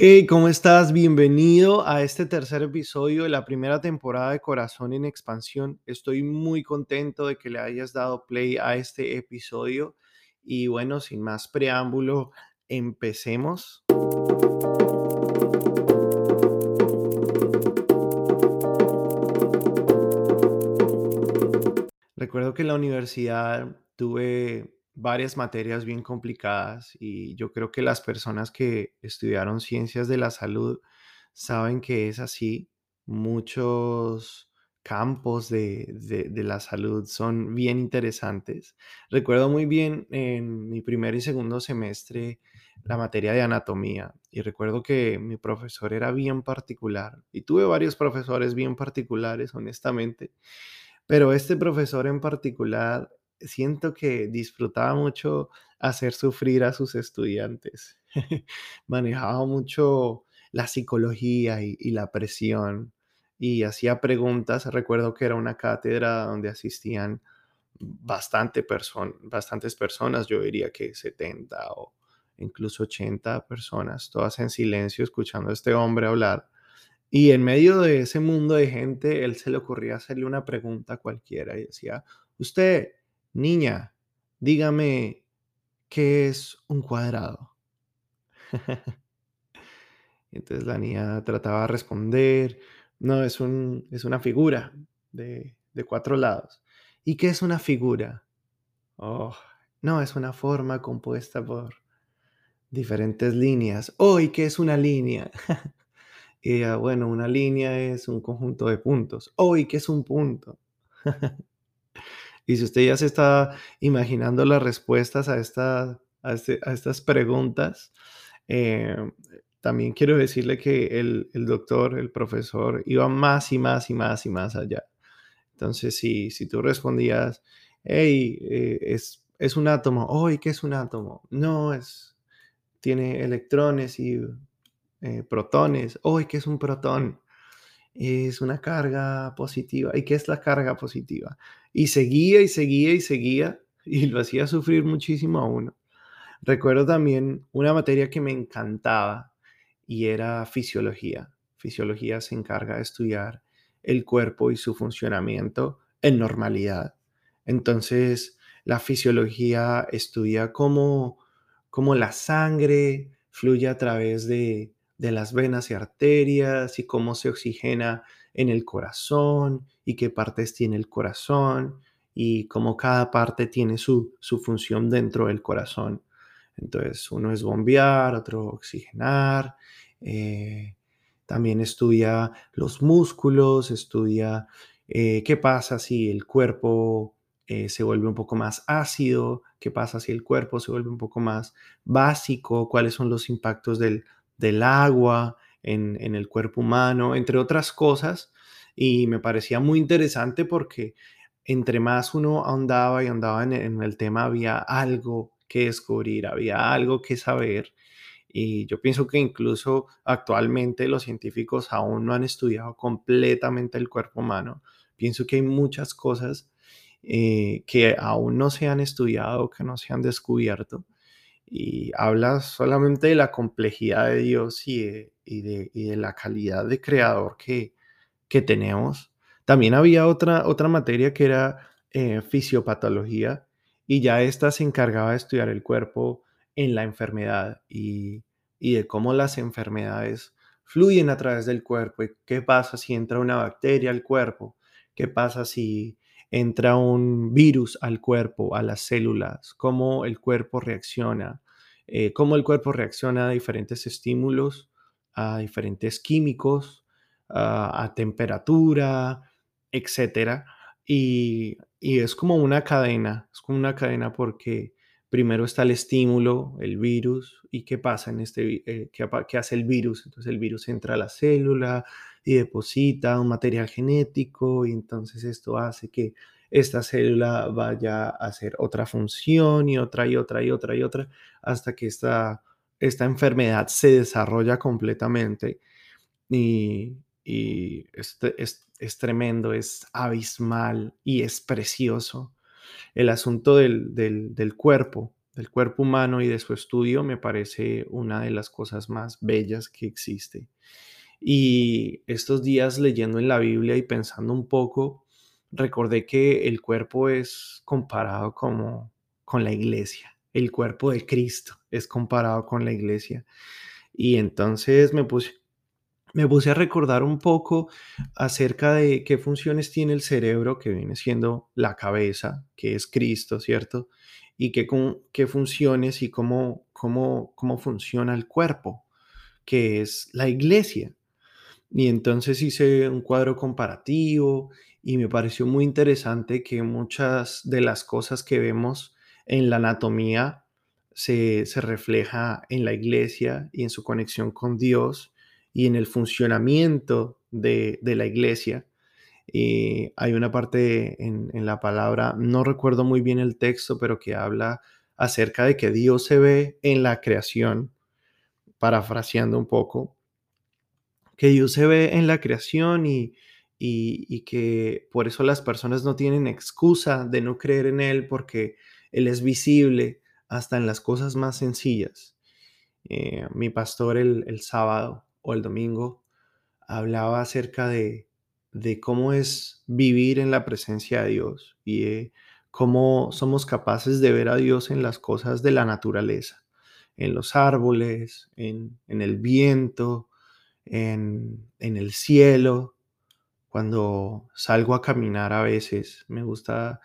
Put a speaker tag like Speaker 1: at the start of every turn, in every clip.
Speaker 1: Hey, ¿cómo estás? Bienvenido a este tercer episodio de la primera temporada de Corazón en Expansión. Estoy muy contento de que le hayas dado play a este episodio y bueno, sin más preámbulo, empecemos. Recuerdo que en la universidad tuve varias materias bien complicadas y yo creo que las personas que estudiaron ciencias de la salud saben que es así. Muchos campos de, de- la salud son bien interesantes. Recuerdo muy bien en mi primer y segundo semestre la materia de anatomía y recuerdo que mi profesor era bien particular y tuve varios profesores bien particulares, honestamente pero este profesor en particular, siento que disfrutaba mucho hacer sufrir a sus estudiantes. Manejaba mucho la psicología y, la presión y hacía preguntas. Recuerdo que era una cátedra donde asistían bastante bastantes personas, yo diría que 70 o incluso 80 personas, todas en silencio escuchando a este hombre hablar y en medio de ese mundo de gente, él se le ocurría hacerle una pregunta cualquiera y decía, usted, niña, dígame, ¿qué es un cuadrado? Entonces la niña trataba de responder, no, es un, es una figura de, de cuatro lados. ¿Y qué es una figura? Oh, no, es una forma compuesta por diferentes líneas. Oh, ¿y qué es una línea? Y bueno, una línea es un conjunto de puntos. Oh, ¿y qué es un punto? Y si usted ya se está imaginando las respuestas a, a, este- a estas preguntas, eh, también quiero decirle que el, el doctor, el profesor, iba más y más y más y más allá. Entonces, si, si tú respondías, hey, eh, es, es un átomo, oh, ¿y qué es un átomo? No, es, tiene electrones y eh, protones, oh, ¿y qué es un protón? Es una carga positiva. ¿Y qué es la carga positiva? Y seguía y seguía y seguía y lo hacía sufrir muchísimo a uno. Recuerdo también una materia que me encantaba y era fisiología. Fisiología se encarga de estudiar el cuerpo y su funcionamiento en normalidad. Entonces, la fisiología estudia cómo, cómo la sangre fluye a través de, de las venas y arterias y cómo se oxigena en el corazón y qué partes tiene el corazón y cómo cada parte tiene su, su función dentro del corazón. Entonces, uno es bombear, otro oxigenar. eh, también estudia los músculos, estudia eh, qué pasa si el cuerpo eh, se vuelve un poco más ácido, qué pasa si el cuerpo se vuelve un poco más básico, cuáles son los impactos del, del agua en, el cuerpo humano, entre otras cosas. Y me parecía muy interesante porque entre más uno ahondaba y ahondaba en, en el tema, había algo que descubrir, había algo que saber. Y yo pienso que incluso actualmente los científicos aún no han estudiado completamente el cuerpo humano. Pienso que hay muchas cosas eh, que aún no se han estudiado, que no se han descubierto. Y habla solamente de la complejidad de Dios y de, y de, y de la calidad de creador que, que tenemos. También había otra, otra materia que era eh, fisiopatología y ya esta se encargaba de estudiar el cuerpo en la enfermedad y, y de cómo las enfermedades fluyen a través del cuerpo y qué pasa si entra una bacteria al cuerpo, qué pasa si entra un virus al cuerpo, a las células, cómo el cuerpo reacciona, eh, cómo el cuerpo reacciona a diferentes estímulos, a diferentes químicos a, temperatura, etcétera. Y, y es como una cadena, es como una cadena porque primero está el estímulo, el virus, y qué pasa en este, eh, qué, qué hace el virus. Entonces el virus entra a la célula y deposita un material genético y entonces esto hace que esta célula vaya a hacer otra función y otra y otra y otra y otra hasta que esta, esta enfermedad se desarrolla completamente y, y es, es, es tremendo, es abismal y es precioso. El asunto del, del, del cuerpo, del cuerpo humano y de su estudio me parece una de las cosas más bellas que existe. Y estos días leyendo en la Biblia y pensando un poco, recordé que el cuerpo es comparado como con la iglesia. El cuerpo de Cristo es comparado con la iglesia. Y entonces me puse, me puse a recordar un poco acerca de qué funciones tiene el cerebro, que viene siendo la cabeza, que es Cristo, ¿cierto? Y qué, qué funciones y cómo, cómo, cómo funciona el cuerpo, que es la iglesia. Y entonces hice un cuadro comparativo y me pareció muy interesante que muchas de las cosas que vemos en la anatomía se, se refleja en la iglesia y en su conexión con Dios y en el funcionamiento de, de la iglesia. Y hay una parte en, en, la palabra, no recuerdo muy bien el texto, pero que habla acerca de que Dios se ve en la creación, parafraseando un poco, que Dios se ve en la creación y, y, y, que por eso las personas no tienen excusa de no creer en Él porque Él es visible hasta en las cosas más sencillas. Eh, mi pastor el, el sábado o el domingo hablaba acerca de, de cómo es vivir en la presencia de Dios y de cómo somos capaces de ver a Dios en las cosas de la naturaleza, en los árboles, en, en el viento, en, el cielo. Cuando salgo a caminar a veces, me gusta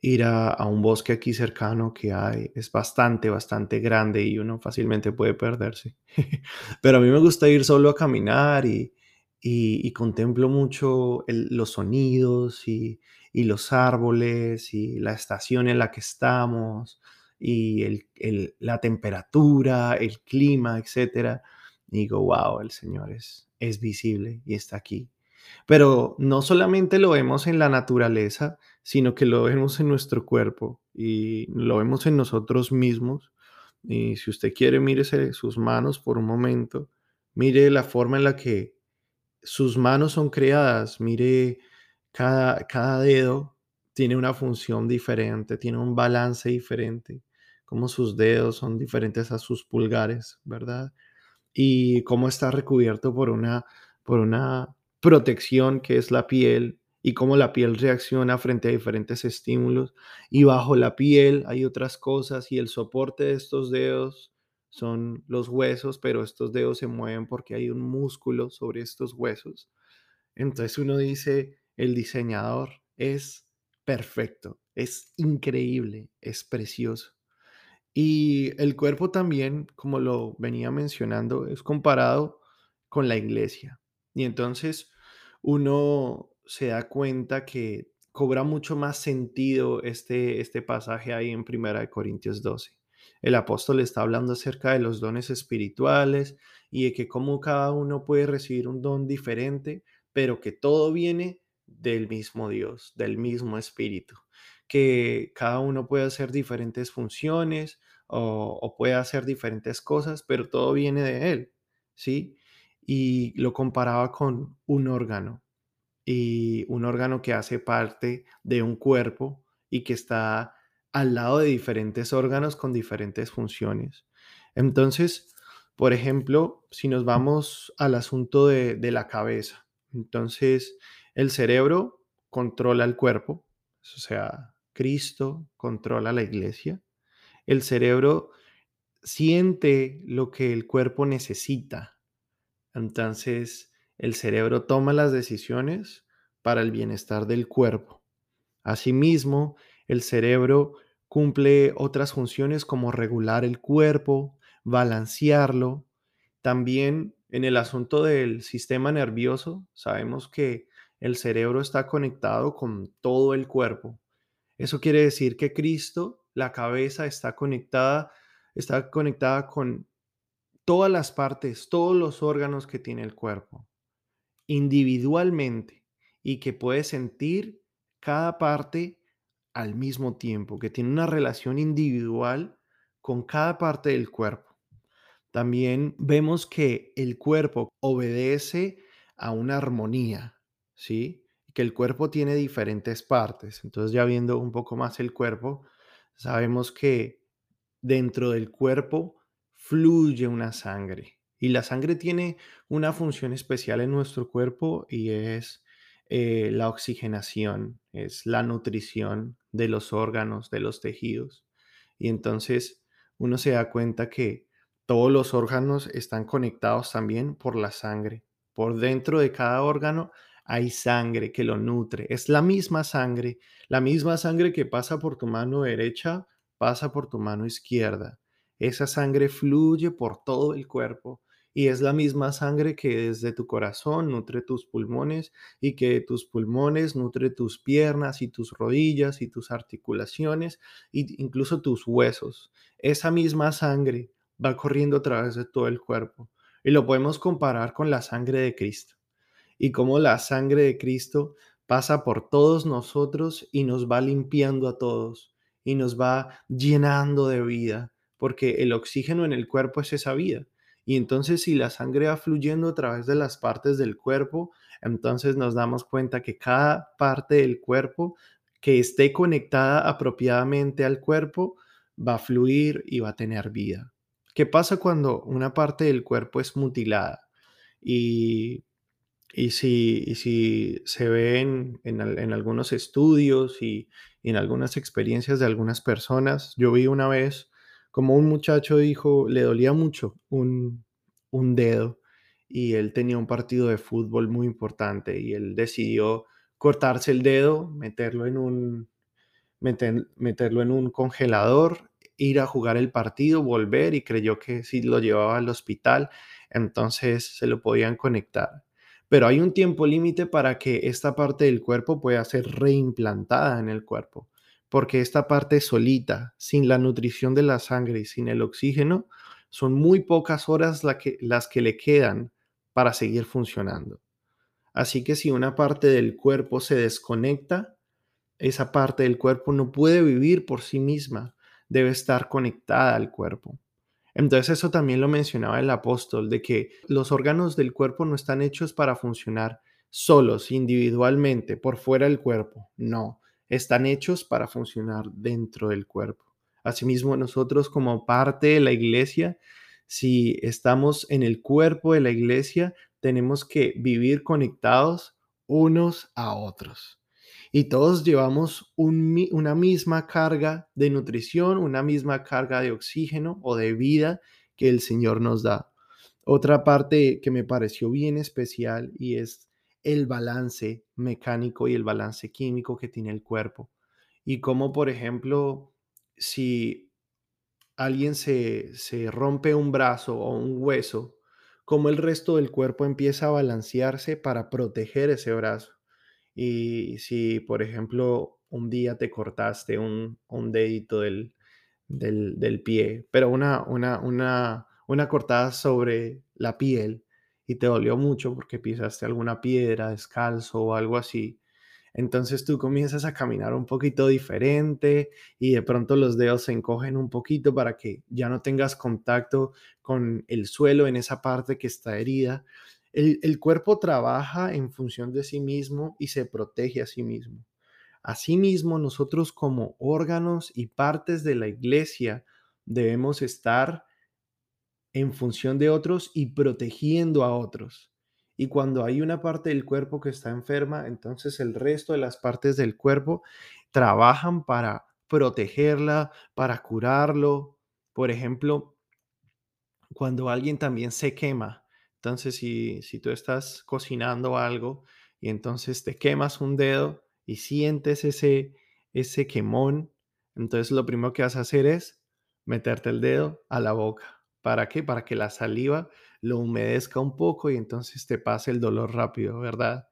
Speaker 1: ir a, un bosque aquí cercano que hay, es bastante, bastante grande y uno fácilmente puede perderse. Pero a mí me gusta ir solo a caminar y, y, contemplo mucho los sonidos y, y, los árboles y la estación en la que estamos y el, el, la temperatura, el clima, etc. Y digo, wow, el Señor es, es visible y está aquí. Pero no solamente lo vemos en la naturaleza, sino que lo vemos en nuestro cuerpo y lo vemos en nosotros mismos. Y si usted quiere, mírese sus manos por un momento, mire la forma en la que sus manos son creadas, mire cada, cada dedo tiene una función diferente, tiene un balance diferente, como sus dedos son diferentes a sus pulgares, ¿verdad? Y cómo está recubierto por una, por una protección que es la piel y cómo la piel reacciona frente a diferentes estímulos. Y bajo la piel hay otras cosas y el soporte de estos dedos son los huesos, pero estos dedos se mueven porque hay un músculo sobre estos huesos. Entonces uno dice, el diseñador es perfecto, es increíble, es precioso. Y el cuerpo también, como lo venía mencionando, es comparado con la iglesia. Y entonces uno se da cuenta que cobra mucho más sentido este, este pasaje ahí en Primera de Corintios 12. El apóstol está hablando acerca de los dones espirituales y de que cómo cada uno puede recibir un don diferente, pero que todo viene del mismo Dios, del mismo Espíritu, que cada uno puede hacer diferentes funciones o, puede hacer diferentes cosas, pero todo viene de Él, ¿sí? Y lo comparaba con un órgano y un órgano que hace parte de un cuerpo y que está al lado de diferentes órganos con diferentes funciones. Entonces, por ejemplo, si nos vamos al asunto de, de la cabeza, entonces el cerebro controla el cuerpo, o sea, Cristo controla la iglesia. El cerebro siente lo que el cuerpo necesita. Entonces, el cerebro toma las decisiones para el bienestar del cuerpo. Asimismo, el cerebro cumple otras funciones como regular el cuerpo, balancearlo. También en el asunto del sistema nervioso, sabemos que el cerebro está conectado con todo el cuerpo. Eso quiere decir que Cristo, la cabeza, está conectada, está conectada con todas las partes, todos los órganos que tiene el cuerpo individualmente y que puede sentir cada parte al mismo tiempo, que tiene una relación individual con cada parte del cuerpo. También vemos que el cuerpo obedece a una armonía, ¿sí? Que el cuerpo tiene diferentes partes. Entonces ya viendo un poco más el cuerpo, sabemos que dentro del cuerpo fluye una sangre. Y la sangre tiene una función especial en nuestro cuerpo y es eh, la oxigenación, es la nutrición de los órganos, de los tejidos. Y entonces uno se da cuenta que todos los órganos están conectados también por la sangre. Por dentro de cada órgano hay sangre que lo nutre. Es la misma sangre, la misma sangre que pasa por tu mano derecha, pasa por tu mano izquierda. Esa sangre fluye por todo el cuerpo y es la misma sangre que desde tu corazón nutre tus pulmones y que tus pulmones nutre tus piernas y tus rodillas y tus articulaciones e incluso tus huesos. Esa misma sangre va corriendo a través de todo el cuerpo y lo podemos comparar con la sangre de Cristo y cómo la sangre de Cristo pasa por todos nosotros y nos va limpiando a todos y nos va llenando de vida, porque el oxígeno en el cuerpo es esa vida. Y entonces si la sangre va fluyendo a través de las partes del cuerpo, entonces nos damos cuenta que cada parte del cuerpo que esté conectada apropiadamente al cuerpo va a fluir y va a tener vida. ¿Qué pasa cuando una parte del cuerpo es mutilada? Y, y, si, si se ven en, en, algunos estudios y, y en algunas experiencias de algunas personas, yo vi una vez como un muchacho dijo, le dolía mucho un, un dedo y él tenía un partido de fútbol muy importante y él decidió cortarse el dedo, meterlo en un, meterlo en un congelador, ir a jugar el partido, volver y creyó que si lo llevaba al hospital, entonces se lo podían conectar. Pero hay un tiempo límite para que esta parte del cuerpo pueda ser reimplantada en el cuerpo porque esta parte solita, sin la nutrición de la sangre y sin el oxígeno, son muy pocas horas que, las que le quedan para seguir funcionando. Así que si una parte del cuerpo se desconecta, esa parte del cuerpo no puede vivir por sí misma, debe estar conectada al cuerpo. Entonces eso también lo mencionaba el apóstol, de que los órganos del cuerpo no están hechos para funcionar solos, individualmente, por fuera del cuerpo. No, están hechos para funcionar dentro del cuerpo. Asimismo, nosotros como parte de la iglesia, si estamos en el cuerpo de la iglesia, tenemos que vivir conectados unos a otros. Y todos llevamos una misma carga de nutrición, una misma carga de oxígeno o de vida que el Señor nos da. Otra parte que me pareció bien especial y es el balance mecánico y el balance químico que tiene el cuerpo. Y como, por ejemplo, si alguien se, se rompe un brazo o un hueso, como el resto del cuerpo empieza a balancearse para proteger ese brazo. Y si, por ejemplo, un día te cortaste un, un dedito del, del, del, pie, pero una, una, una, una cortada sobre la piel, y te dolió mucho porque pisaste alguna piedra descalzo o algo así, entonces tú comienzas a caminar un poquito diferente y de pronto los dedos se encogen un poquito para que ya no tengas contacto con el suelo en esa parte que está herida. El, cuerpo trabaja en función de sí mismo y se protege a sí mismo. Asimismo, nosotros como órganos y partes de la iglesia debemos estar en función de otros y protegiendo a otros. Y cuando hay una parte del cuerpo que está enferma, entonces el resto de las partes del cuerpo trabajan para protegerla, para curarlo. Por ejemplo, cuando alguien también se quema, entonces si, si tú estás cocinando algo y entonces te quemas un dedo y sientes ese, ese quemón, entonces lo primero que vas a hacer es meterte el dedo a la boca ¿Para qué? Para que la saliva lo humedezca un poco y entonces te pase el dolor rápido, ¿verdad?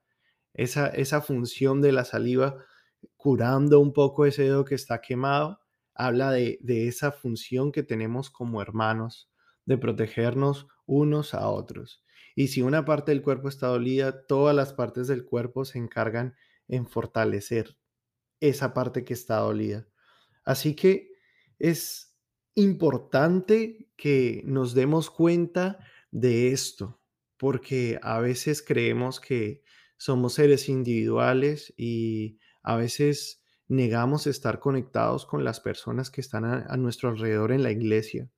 Speaker 1: Esa, esa función de la saliva curando un poco ese dedo que está quemado, habla de, de esa función que tenemos como hermanos, de protegernos unos a otros. Y si una parte del cuerpo está dolida, todas las partes del cuerpo se encargan en fortalecer esa parte que está dolida. Así que es, importante que nos demos cuenta de esto, porque a veces creemos que somos seres individuales y a veces negamos estar conectados con las personas que están a, nuestro alrededor en la iglesia,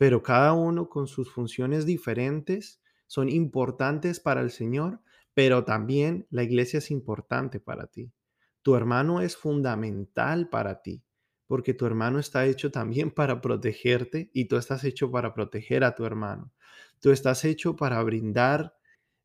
Speaker 1: pero cada uno con sus funciones diferentes son importantes para el Señor, pero también la iglesia es importante para ti. Tu hermano es fundamental para ti, porque tu hermano está hecho también para protegerte y tú estás hecho para proteger a tu hermano. Tú estás hecho para brindar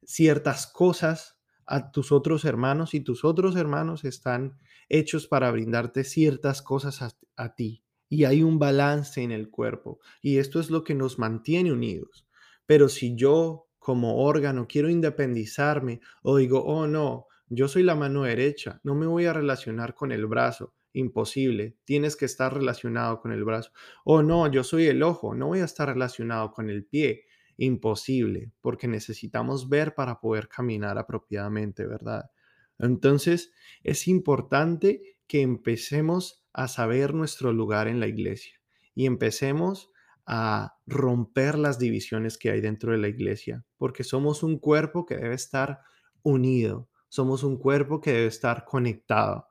Speaker 1: ciertas cosas a tus otros hermanos y tus otros hermanos están hechos para brindarte ciertas cosas a, a ti. Y hay un balance en el cuerpo y esto es lo que nos mantiene unidos. Pero si yo como órgano quiero independizarme o digo, oh no, yo soy la mano derecha, no me voy a relacionar con el brazo. Imposible, tienes que estar relacionado con el brazo. O no, yo soy el ojo, no voy a estar relacionado con el pie. Imposible, porque necesitamos ver para poder caminar apropiadamente, ¿verdad? Entonces, es importante que empecemos a saber nuestro lugar en la iglesia y empecemos a romper las divisiones que hay dentro de la iglesia, porque somos un cuerpo que debe estar unido, somos un cuerpo que debe estar conectado.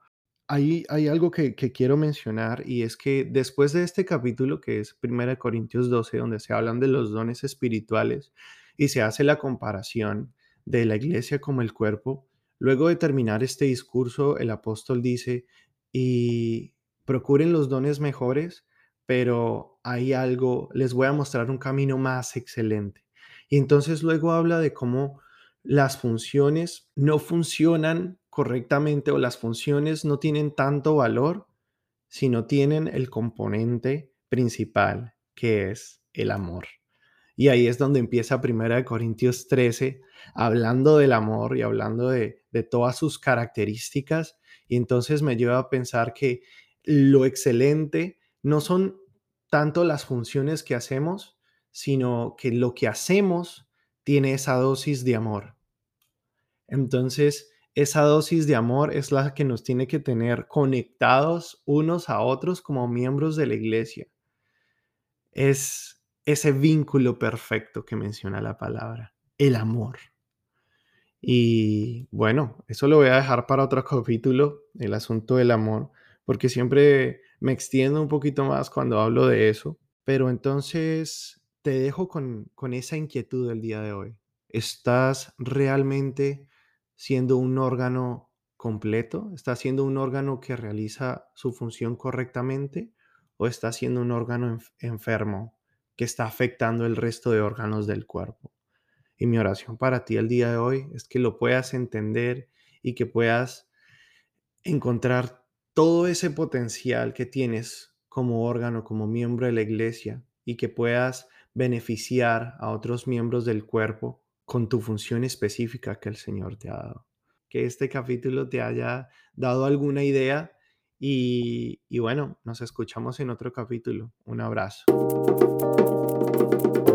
Speaker 1: Hay, hay algo que, que, quiero mencionar y es que después de este capítulo, que es 1 Corintios 12, donde se hablan de los dones espirituales y se hace la comparación de la iglesia como el cuerpo, luego de terminar este discurso, el apóstol dice, y procuren los dones mejores, pero hay algo, les voy a mostrar un camino más excelente. Y entonces luego habla de cómo las funciones no funcionan correctamente o las funciones no tienen tanto valor si no tienen el componente principal, que es el amor. Y ahí es donde empieza Primera de Corintios 13, hablando del amor y hablando de, de todas sus características. Y entonces me lleva a pensar que lo excelente no son tanto las funciones que hacemos, sino que lo que hacemos tiene esa dosis de amor. Entonces, esa dosis de amor es la que nos tiene que tener conectados unos a otros como miembros de la iglesia. Es ese vínculo perfecto que menciona la palabra, el amor. Y bueno, eso lo voy a dejar para otro capítulo, el asunto del amor, porque siempre me extiendo un poquito más cuando hablo de eso. Pero entonces te dejo con, con esa inquietud del día de hoy. ¿Estás realmente siendo un órgano completo? ¿Está siendo un órgano que realiza su función correctamente? ¿O está siendo un órgano enfermo que está afectando el resto de órganos del cuerpo? Y mi oración para ti el día de hoy es que lo puedas entender y que puedas encontrar todo ese potencial que tienes como órgano, como miembro de la iglesia y que puedas beneficiar a otros miembros del cuerpo con tu función específica que el Señor te ha dado. Que este capítulo te haya dado alguna idea y, y bueno, nos escuchamos en otro capítulo. Un abrazo. Thank you.